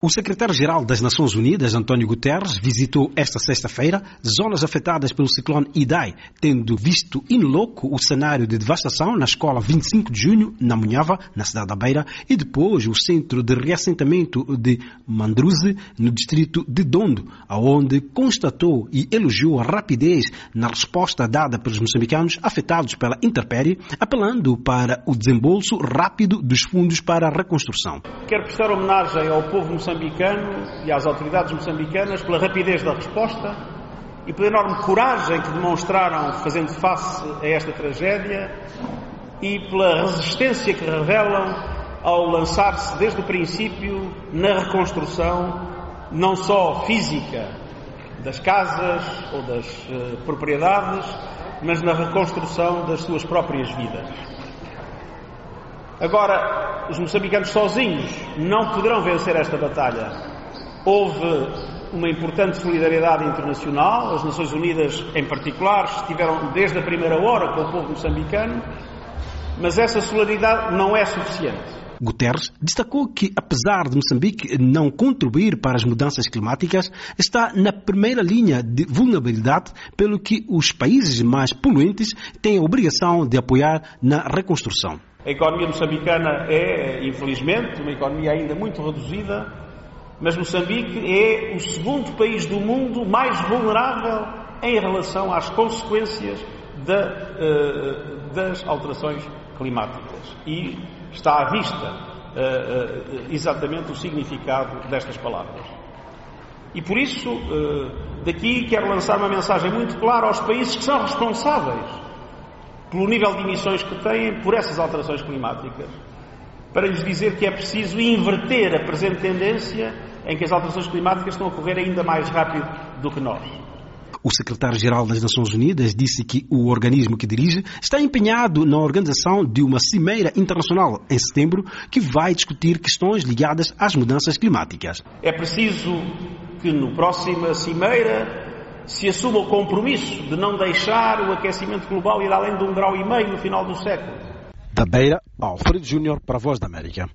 O secretário-geral das Nações Unidas, António Guterres, visitou esta sexta-feira zonas afetadas pelo ciclone Idai, tendo visto in loco o cenário de devastação na escola 25 de junho, na Munhava, na cidade da Beira, e depois o centro de reassentamento de Mandruze, no distrito de Dondo, aonde constatou e elogiou a rapidez na resposta dada pelos moçambicanos afetados pela intempérie, apelando para o desembolso rápido dos fundos para a reconstrução. Quero prestar homenagem ao povo moçambicano e às autoridades moçambicanas pela rapidez da resposta e pela enorme coragem que demonstraram fazendo face a esta tragédia e pela resistência que revelam ao lançar-se desde o princípio na reconstrução não só física das casas ou das uh, propriedades, mas na reconstrução das suas próprias vidas. Agora, os moçambicanos sozinhos não poderão vencer esta batalha. Houve uma importante solidariedade internacional, as Nações Unidas, em particular, estiveram desde a primeira hora com o povo moçambicano, mas essa solidariedade não é suficiente. Guterres destacou que, apesar de Moçambique não contribuir para as mudanças climáticas, está na primeira linha de vulnerabilidade, pelo que os países mais poluentes têm a obrigação de apoiar na reconstrução. A economia moçambicana é, infelizmente, uma economia ainda muito reduzida, mas Moçambique é o segundo país do mundo mais vulnerável em relação às consequências uh, das alterações climáticas. E está à vista uh, uh, exatamente o significado destas palavras. E por isso, daqui quero lançar uma mensagem muito clara aos países que são responsáveis pelo nível de emissões que têm por essas alterações climáticas, para lhes dizer que é preciso inverter a presente tendência em que as alterações climáticas estão a ocorrer ainda mais rápido do que nós. O secretário-geral das Nações Unidas disse que o organismo que dirige está empenhado na organização de uma cimeira internacional em setembro que vai discutir questões ligadas às mudanças climáticas. É preciso que no próxima cimeira se assuma o compromisso de não deixar o aquecimento global ir além de um grau e meio no final do século. Da Beira, Alfredo Júnior para a Voz da América.